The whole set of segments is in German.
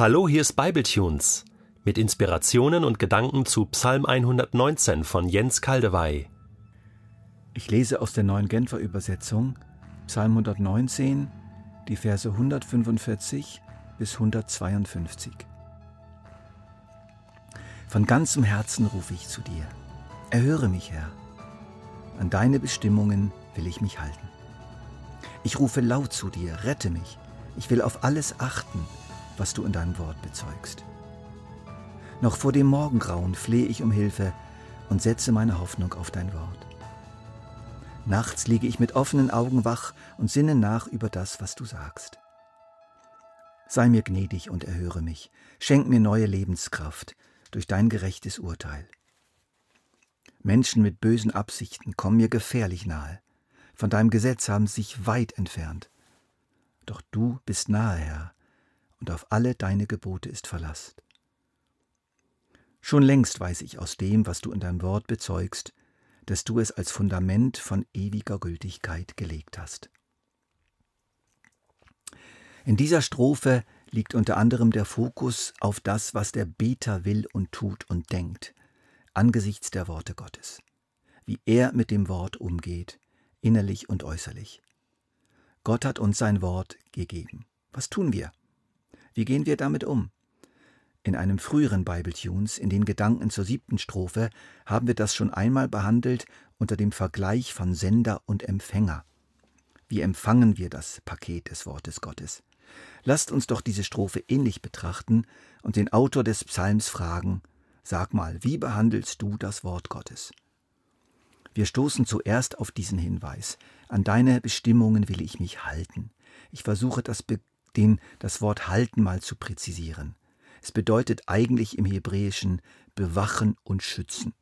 Hallo, hier ist Bibletunes mit Inspirationen und Gedanken zu Psalm 119 von Jens Kaldewey. Ich lese aus der neuen Genfer Übersetzung Psalm 119, die Verse 145 bis 152. Von ganzem Herzen rufe ich zu dir. Erhöre mich, Herr. An deine Bestimmungen will ich mich halten. Ich rufe laut zu dir, rette mich. Ich will auf alles achten, was du in deinem Wort bezeugst. Noch vor dem Morgengrauen flehe ich um Hilfe und setze meine Hoffnung auf dein Wort. Nachts liege ich mit offenen Augen wach und sinne nach über das, was du sagst. Sei mir gnädig und erhöre mich, schenk mir neue Lebenskraft durch dein gerechtes Urteil. Menschen mit bösen Absichten kommen mir gefährlich nahe, von deinem Gesetz haben sie sich weit entfernt. Doch du bist nahe, Herr, und auf alle deine Gebote ist Verlass. Schon längst weiß ich aus dem, was du in deinem Wort bezeugst, dass du es als Fundament von ewiger Gültigkeit gelegt hast. In dieser Strophe liegt unter anderem der Fokus auf das, was der Beter will und tut und denkt, angesichts der Worte Gottes, wie er mit dem Wort umgeht, innerlich und äußerlich. Gott hat uns sein Wort gegeben. Was tun wir? Wie gehen wir damit um? In einem früheren Bible-Tunes, in den Gedanken zur siebten Strophe, haben wir das schon einmal behandelt unter dem Vergleich von Sender und Empfänger. Wie empfangen wir das Paket des Wortes Gottes? Lasst uns doch diese Strophe ähnlich betrachten und den Autor des Psalms fragen, sag mal, wie behandelst du das Wort Gottes? Wir stoßen zuerst auf diesen Hinweis. An deine Bestimmungen will ich mich halten. Ich versuche das den, das Wort halten mal zu präzisieren. Es bedeutet eigentlich im Hebräischen bewachen und schützen.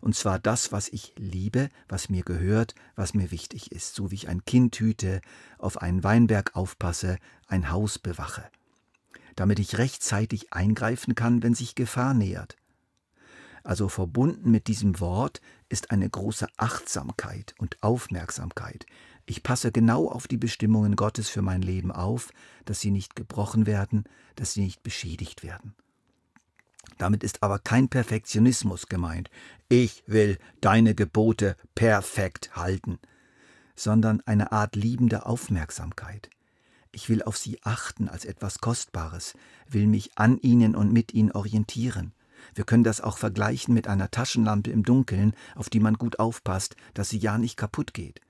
Und zwar das, was ich liebe, was mir gehört, was mir wichtig ist, so wie ich ein Kind hüte, auf einen Weinberg aufpasse, ein Haus bewache, damit ich rechtzeitig eingreifen kann, wenn sich Gefahr nähert. Also verbunden mit diesem Wort ist eine große Achtsamkeit und Aufmerksamkeit, ich passe genau auf die Bestimmungen Gottes für mein Leben auf, dass sie nicht gebrochen werden, dass sie nicht beschädigt werden. Damit ist aber kein Perfektionismus gemeint. Ich will deine Gebote perfekt halten, sondern eine Art liebender Aufmerksamkeit. Ich will auf sie achten als etwas Kostbares, will mich an ihnen und mit ihnen orientieren. Wir können das auch vergleichen mit einer Taschenlampe im Dunkeln, auf die man gut aufpasst, dass sie ja nicht kaputt geht.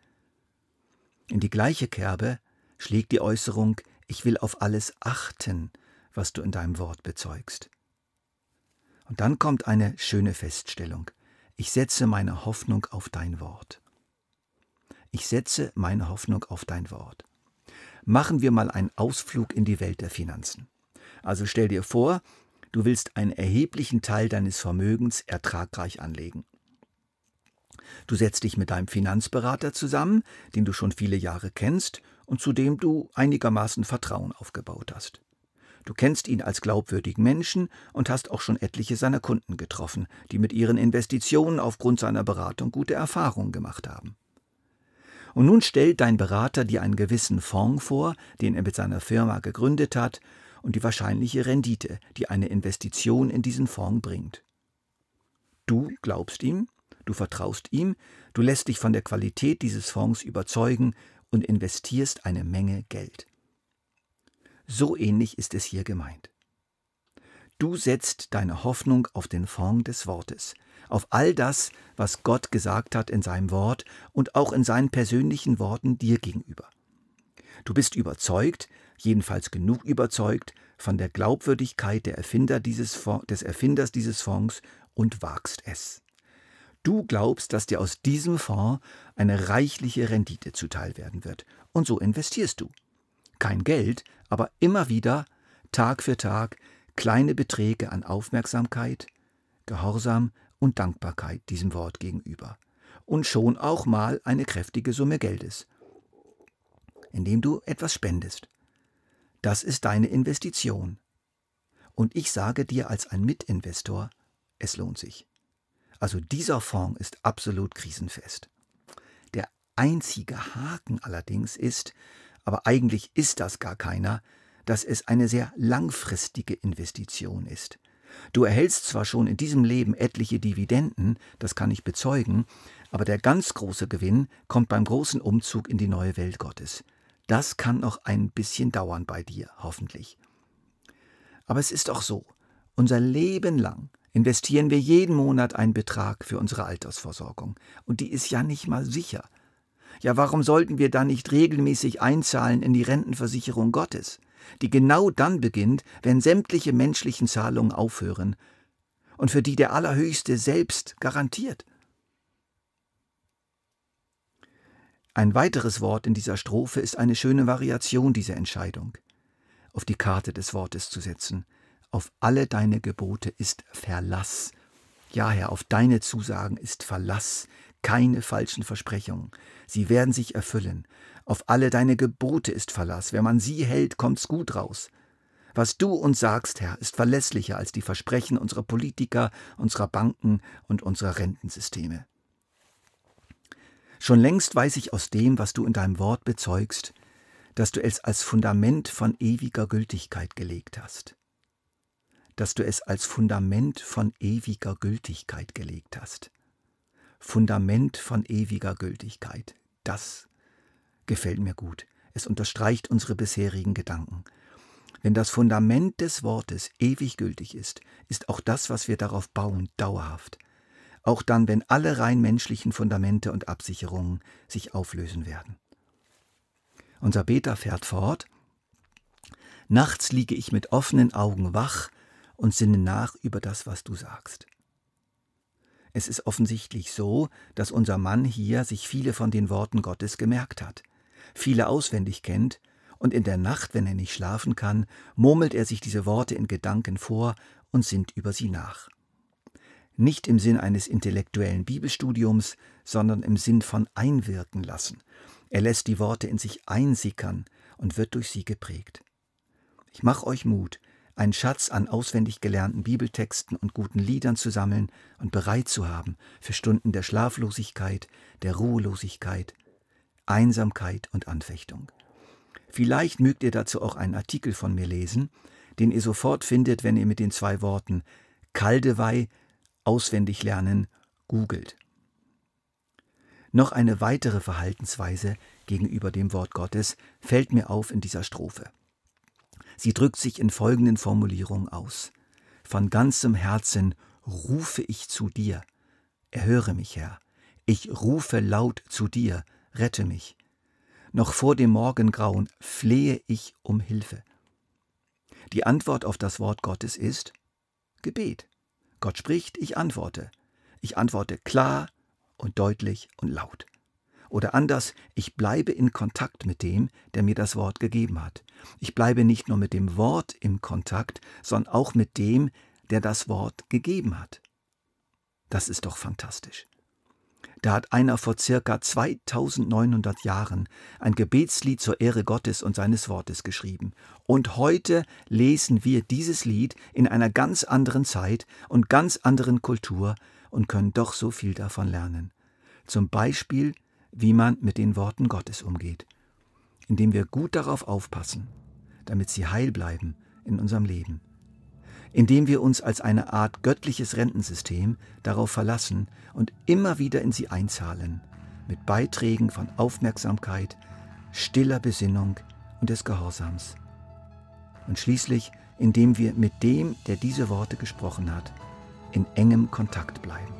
In die gleiche Kerbe schlägt die Äußerung Ich will auf alles achten, was du in deinem Wort bezeugst. Und dann kommt eine schöne Feststellung. Ich setze meine Hoffnung auf dein Wort. Ich setze meine Hoffnung auf dein Wort. Machen wir mal einen Ausflug in die Welt der Finanzen. Also stell dir vor, du willst einen erheblichen Teil deines Vermögens ertragreich anlegen. Du setzt dich mit deinem Finanzberater zusammen, den du schon viele Jahre kennst und zu dem du einigermaßen Vertrauen aufgebaut hast. Du kennst ihn als glaubwürdigen Menschen und hast auch schon etliche seiner Kunden getroffen, die mit ihren Investitionen aufgrund seiner Beratung gute Erfahrungen gemacht haben. Und nun stellt dein Berater dir einen gewissen Fonds vor, den er mit seiner Firma gegründet hat, und die wahrscheinliche Rendite, die eine Investition in diesen Fonds bringt. Du glaubst ihm Du vertraust ihm, du lässt dich von der Qualität dieses Fonds überzeugen und investierst eine Menge Geld. So ähnlich ist es hier gemeint. Du setzt deine Hoffnung auf den Fonds des Wortes, auf all das, was Gott gesagt hat in seinem Wort und auch in seinen persönlichen Worten dir gegenüber. Du bist überzeugt, jedenfalls genug überzeugt, von der Glaubwürdigkeit der Erfinder dieses, des Erfinders dieses Fonds und wagst es. Du glaubst, dass dir aus diesem Fonds eine reichliche Rendite zuteil werden wird. Und so investierst du. Kein Geld, aber immer wieder, Tag für Tag, kleine Beträge an Aufmerksamkeit, Gehorsam und Dankbarkeit diesem Wort gegenüber. Und schon auch mal eine kräftige Summe Geldes, indem du etwas spendest. Das ist deine Investition. Und ich sage dir als ein Mitinvestor, es lohnt sich. Also dieser Fonds ist absolut krisenfest. Der einzige Haken allerdings ist, aber eigentlich ist das gar keiner, dass es eine sehr langfristige Investition ist. Du erhältst zwar schon in diesem Leben etliche Dividenden, das kann ich bezeugen, aber der ganz große Gewinn kommt beim großen Umzug in die neue Welt Gottes. Das kann noch ein bisschen dauern bei dir, hoffentlich. Aber es ist auch so, unser Leben lang investieren wir jeden Monat einen Betrag für unsere Altersversorgung. Und die ist ja nicht mal sicher. Ja, warum sollten wir dann nicht regelmäßig einzahlen in die Rentenversicherung Gottes, die genau dann beginnt, wenn sämtliche menschlichen Zahlungen aufhören und für die der Allerhöchste selbst garantiert? Ein weiteres Wort in dieser Strophe ist eine schöne Variation dieser Entscheidung, auf die Karte des Wortes zu setzen. Auf alle deine Gebote ist Verlass. Ja, Herr, auf deine Zusagen ist Verlass, keine falschen Versprechungen. Sie werden sich erfüllen. Auf alle deine Gebote ist Verlass. Wenn man sie hält, kommt's gut raus. Was du uns sagst, Herr, ist verlässlicher als die Versprechen unserer Politiker, unserer Banken und unserer Rentensysteme. Schon längst weiß ich aus dem, was du in deinem Wort bezeugst, dass du es als Fundament von ewiger Gültigkeit gelegt hast. Dass du es als Fundament von ewiger Gültigkeit gelegt hast. Fundament von ewiger Gültigkeit. Das gefällt mir gut. Es unterstreicht unsere bisherigen Gedanken. Wenn das Fundament des Wortes ewig gültig ist, ist auch das, was wir darauf bauen, dauerhaft auch dann, wenn alle rein menschlichen Fundamente und Absicherungen sich auflösen werden. Unser Beter fährt fort. Nachts liege ich mit offenen Augen wach und sinne nach über das, was du sagst. Es ist offensichtlich so, dass unser Mann hier sich viele von den Worten Gottes gemerkt hat, viele auswendig kennt, und in der Nacht, wenn er nicht schlafen kann, murmelt er sich diese Worte in Gedanken vor und sinnt über sie nach nicht im Sinn eines intellektuellen Bibelstudiums, sondern im Sinn von einwirken lassen. Er lässt die Worte in sich einsickern und wird durch sie geprägt. Ich mache euch Mut, einen Schatz an auswendig gelernten Bibeltexten und guten Liedern zu sammeln und bereit zu haben für Stunden der Schlaflosigkeit, der Ruhelosigkeit, Einsamkeit und Anfechtung. Vielleicht mögt ihr dazu auch einen Artikel von mir lesen, den ihr sofort findet, wenn ihr mit den zwei Worten Kaldewey auswendig lernen googelt. Noch eine weitere Verhaltensweise gegenüber dem Wort Gottes fällt mir auf in dieser Strophe. Sie drückt sich in folgenden Formulierungen aus. Von ganzem Herzen rufe ich zu dir. Erhöre mich, Herr. Ich rufe laut zu dir. Rette mich. Noch vor dem Morgengrauen flehe ich um Hilfe. Die Antwort auf das Wort Gottes ist Gebet. Gott spricht, ich antworte. Ich antworte klar und deutlich und laut. Oder anders, ich bleibe in Kontakt mit dem, der mir das Wort gegeben hat. Ich bleibe nicht nur mit dem Wort im Kontakt, sondern auch mit dem, der das Wort gegeben hat. Das ist doch fantastisch. Da hat einer vor circa 2900 Jahren ein Gebetslied zur Ehre Gottes und seines Wortes geschrieben. Und heute lesen wir dieses Lied in einer ganz anderen Zeit und ganz anderen Kultur und können doch so viel davon lernen. Zum Beispiel, wie man mit den Worten Gottes umgeht, indem wir gut darauf aufpassen, damit sie heil bleiben in unserem Leben indem wir uns als eine Art göttliches Rentensystem darauf verlassen und immer wieder in sie einzahlen, mit Beiträgen von Aufmerksamkeit, stiller Besinnung und des Gehorsams. Und schließlich, indem wir mit dem, der diese Worte gesprochen hat, in engem Kontakt bleiben.